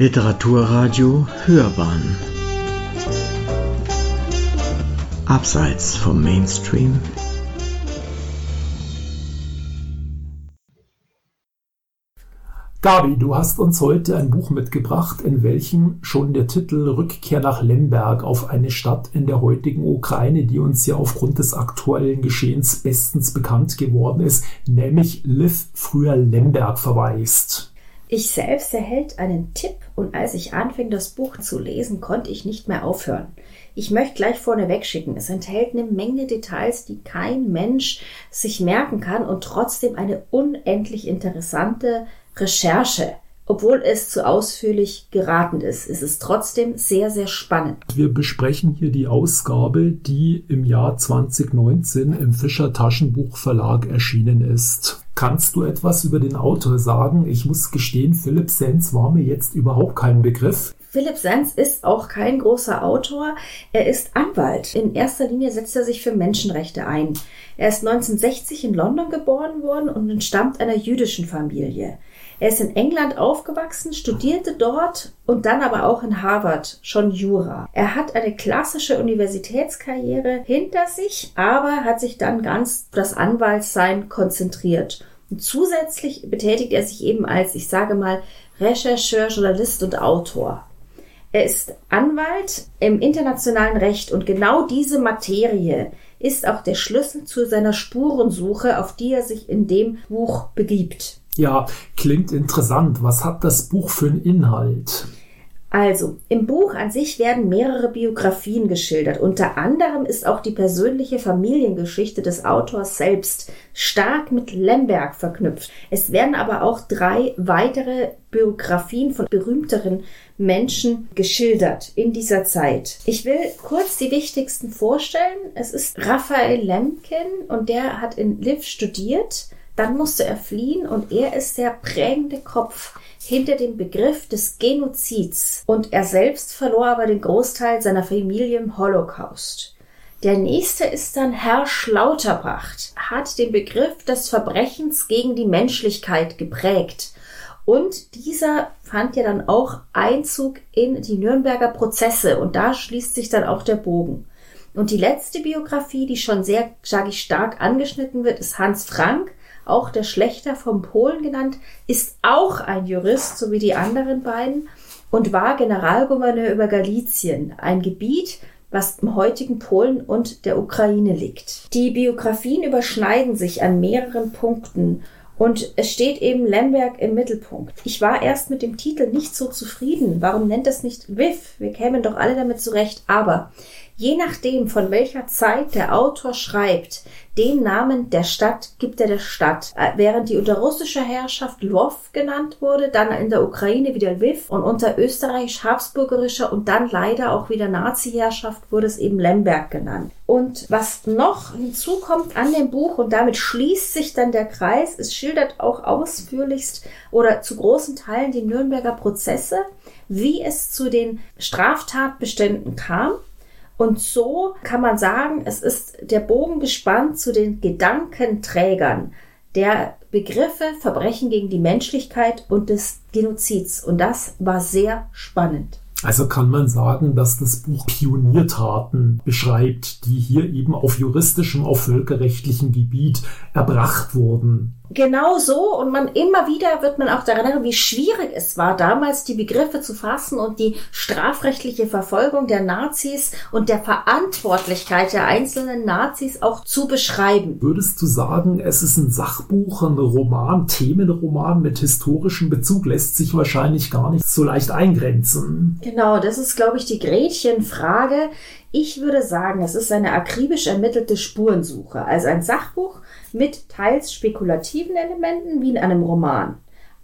Literaturradio Hörbahn Abseits vom Mainstream Gabi, du hast uns heute ein Buch mitgebracht, in welchem schon der Titel Rückkehr nach Lemberg auf eine Stadt in der heutigen Ukraine, die uns ja aufgrund des aktuellen Geschehens bestens bekannt geworden ist, nämlich Liv früher Lemberg verweist. Ich selbst erhält einen Tipp und als ich anfing, das Buch zu lesen, konnte ich nicht mehr aufhören. Ich möchte gleich vorneweg schicken, es enthält eine Menge Details, die kein Mensch sich merken kann und trotzdem eine unendlich interessante Recherche. Obwohl es zu ausführlich geraten ist, ist es trotzdem sehr, sehr spannend. Wir besprechen hier die Ausgabe, die im Jahr 2019 im Fischer Taschenbuch Verlag erschienen ist. Kannst du etwas über den Autor sagen? Ich muss gestehen, Philipp Sens war mir jetzt überhaupt kein Begriff. Philipp Sens ist auch kein großer Autor. Er ist Anwalt. In erster Linie setzt er sich für Menschenrechte ein. Er ist 1960 in London geboren worden und entstammt einer jüdischen Familie. Er ist in England aufgewachsen, studierte dort und dann aber auch in Harvard schon Jura. Er hat eine klassische Universitätskarriere hinter sich, aber hat sich dann ganz das Anwaltssein konzentriert. Und zusätzlich betätigt er sich eben als, ich sage mal, Rechercheur, Journalist und Autor. Er ist Anwalt im internationalen Recht und genau diese Materie ist auch der Schlüssel zu seiner Spurensuche, auf die er sich in dem Buch begibt. Ja, klingt interessant. Was hat das Buch für einen Inhalt? Also, im Buch an sich werden mehrere Biografien geschildert. Unter anderem ist auch die persönliche Familiengeschichte des Autors selbst stark mit Lemberg verknüpft. Es werden aber auch drei weitere Biografien von berühmteren Menschen geschildert in dieser Zeit. Ich will kurz die wichtigsten vorstellen. Es ist Raphael Lemkin und der hat in Liv studiert dann musste er fliehen und er ist der prägende Kopf hinter dem Begriff des Genozids und er selbst verlor aber den Großteil seiner Familie im Holocaust. Der nächste ist dann Herr Schlauterbracht, hat den Begriff des Verbrechens gegen die Menschlichkeit geprägt. Und dieser fand ja dann auch Einzug in die Nürnberger Prozesse und da schließt sich dann auch der Bogen. Und die letzte Biografie, die schon sehr, sage ich, stark angeschnitten wird, ist Hans Frank, auch der Schlechter vom Polen genannt, ist auch ein Jurist, so wie die anderen beiden, und war Generalgouverneur über Galizien, ein Gebiet, was im heutigen Polen und der Ukraine liegt. Die Biografien überschneiden sich an mehreren Punkten und es steht eben Lemberg im Mittelpunkt. Ich war erst mit dem Titel nicht so zufrieden. Warum nennt es nicht Viv? Wir kämen doch alle damit zurecht. Aber Je nachdem, von welcher Zeit der Autor schreibt, den Namen der Stadt gibt er der Stadt. Äh, während die unter russischer Herrschaft Lwów genannt wurde, dann in der Ukraine wieder Lviv und unter österreichisch-habsburgerischer und dann leider auch wieder Nazi-Herrschaft wurde es eben Lemberg genannt. Und was noch hinzukommt an dem Buch und damit schließt sich dann der Kreis, es schildert auch ausführlichst oder zu großen Teilen die Nürnberger Prozesse, wie es zu den Straftatbeständen kam und so kann man sagen, es ist der Bogen gespannt zu den Gedankenträgern der Begriffe Verbrechen gegen die Menschlichkeit und des Genozids. Und das war sehr spannend. Also kann man sagen, dass das Buch Pioniertaten beschreibt, die hier eben auf juristischem, auf völkerrechtlichem Gebiet erbracht wurden. Genau so und man immer wieder wird man auch daran erinnern, wie schwierig es war, damals die Begriffe zu fassen und die strafrechtliche Verfolgung der Nazis und der Verantwortlichkeit der einzelnen Nazis auch zu beschreiben. Würdest du sagen, es ist ein Sachbuch, ein Roman, Themenroman mit historischem Bezug, lässt sich wahrscheinlich gar nicht so leicht eingrenzen? Genau, das ist, glaube ich, die Gretchenfrage. Ich würde sagen, es ist eine akribisch ermittelte Spurensuche, also ein Sachbuch mit teils spekulativen Elementen wie in einem Roman.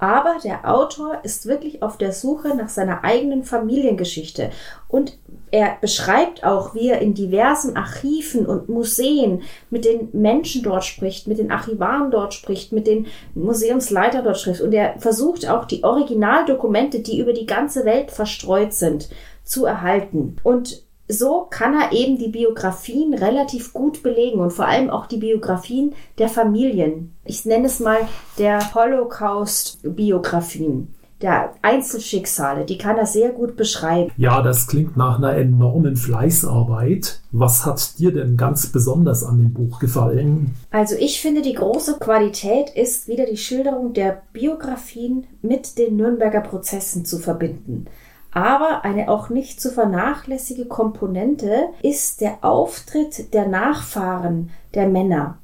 Aber der Autor ist wirklich auf der Suche nach seiner eigenen Familiengeschichte und er beschreibt auch, wie er in diversen Archiven und Museen mit den Menschen dort spricht, mit den Archivaren dort spricht, mit den Museumsleitern dort spricht und er versucht auch die Originaldokumente, die über die ganze Welt verstreut sind, zu erhalten. Und so kann er eben die Biografien relativ gut belegen und vor allem auch die Biografien der Familien. Ich nenne es mal der Holocaust-Biografien. der Einzelschicksale, die kann er sehr gut beschreiben. Ja, das klingt nach einer enormen Fleißarbeit. Was hat dir denn ganz besonders an dem Buch gefallen? Also ich finde, die große Qualität ist wieder die Schilderung der Biografien mit den Nürnberger Prozessen zu verbinden. Aber eine auch nicht zu vernachlässige Komponente ist der Auftritt der Nachfahren der Männer.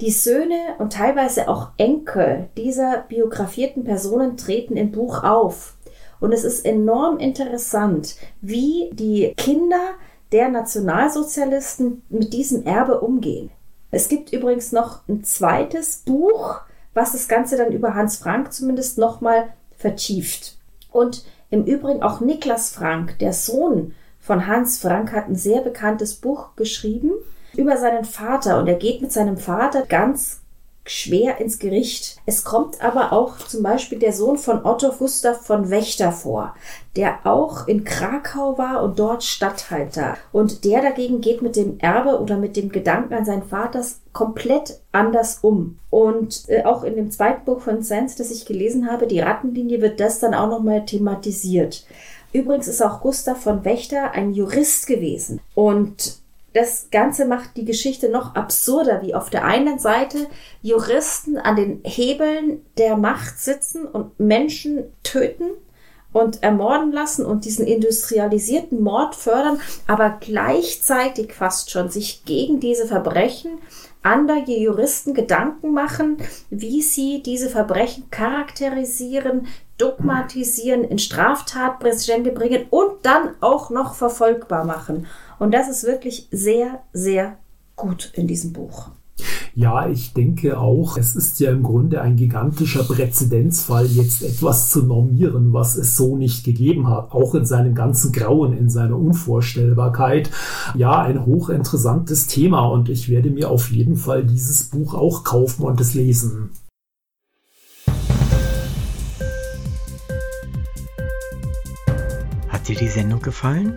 Die Söhne und teilweise auch Enkel dieser biografierten Personen treten im Buch auf. Und es ist enorm interessant, wie die Kinder der Nationalsozialisten mit diesem Erbe umgehen. Es gibt übrigens noch ein zweites Buch, was das Ganze dann über Hans Frank zumindest nochmal vertieft. Und im Übrigen auch Niklas Frank, der Sohn von Hans Frank, hat ein sehr bekanntes Buch geschrieben über seinen Vater. Und er geht mit seinem Vater ganz schwer ins Gericht. Es kommt aber auch zum Beispiel der Sohn von Otto Gustav von Wächter vor, der auch in Krakau war und dort Statthalter. Und der dagegen geht mit dem Erbe oder mit dem Gedanken an seinen Vaters komplett anders um. Und äh, auch in dem zweiten Buch von Sens, das ich gelesen habe, die Rattenlinie, wird das dann auch nochmal thematisiert. Übrigens ist auch Gustav von Wächter ein Jurist gewesen und das Ganze macht die Geschichte noch absurder, wie auf der einen Seite Juristen an den Hebeln der Macht sitzen und Menschen töten und ermorden lassen und diesen industrialisierten Mord fördern, aber gleichzeitig fast schon sich gegen diese Verbrechen andere Juristen Gedanken machen, wie sie diese Verbrechen charakterisieren, dogmatisieren, in Straftatbestände bringen und dann auch noch verfolgbar machen. Und das ist wirklich sehr, sehr gut in diesem Buch. Ja, ich denke auch, es ist ja im Grunde ein gigantischer Präzedenzfall, jetzt etwas zu normieren, was es so nicht gegeben hat, auch in seinem ganzen Grauen, in seiner Unvorstellbarkeit. Ja, ein hochinteressantes Thema und ich werde mir auf jeden Fall dieses Buch auch kaufen und es lesen. Hat dir die Sendung gefallen?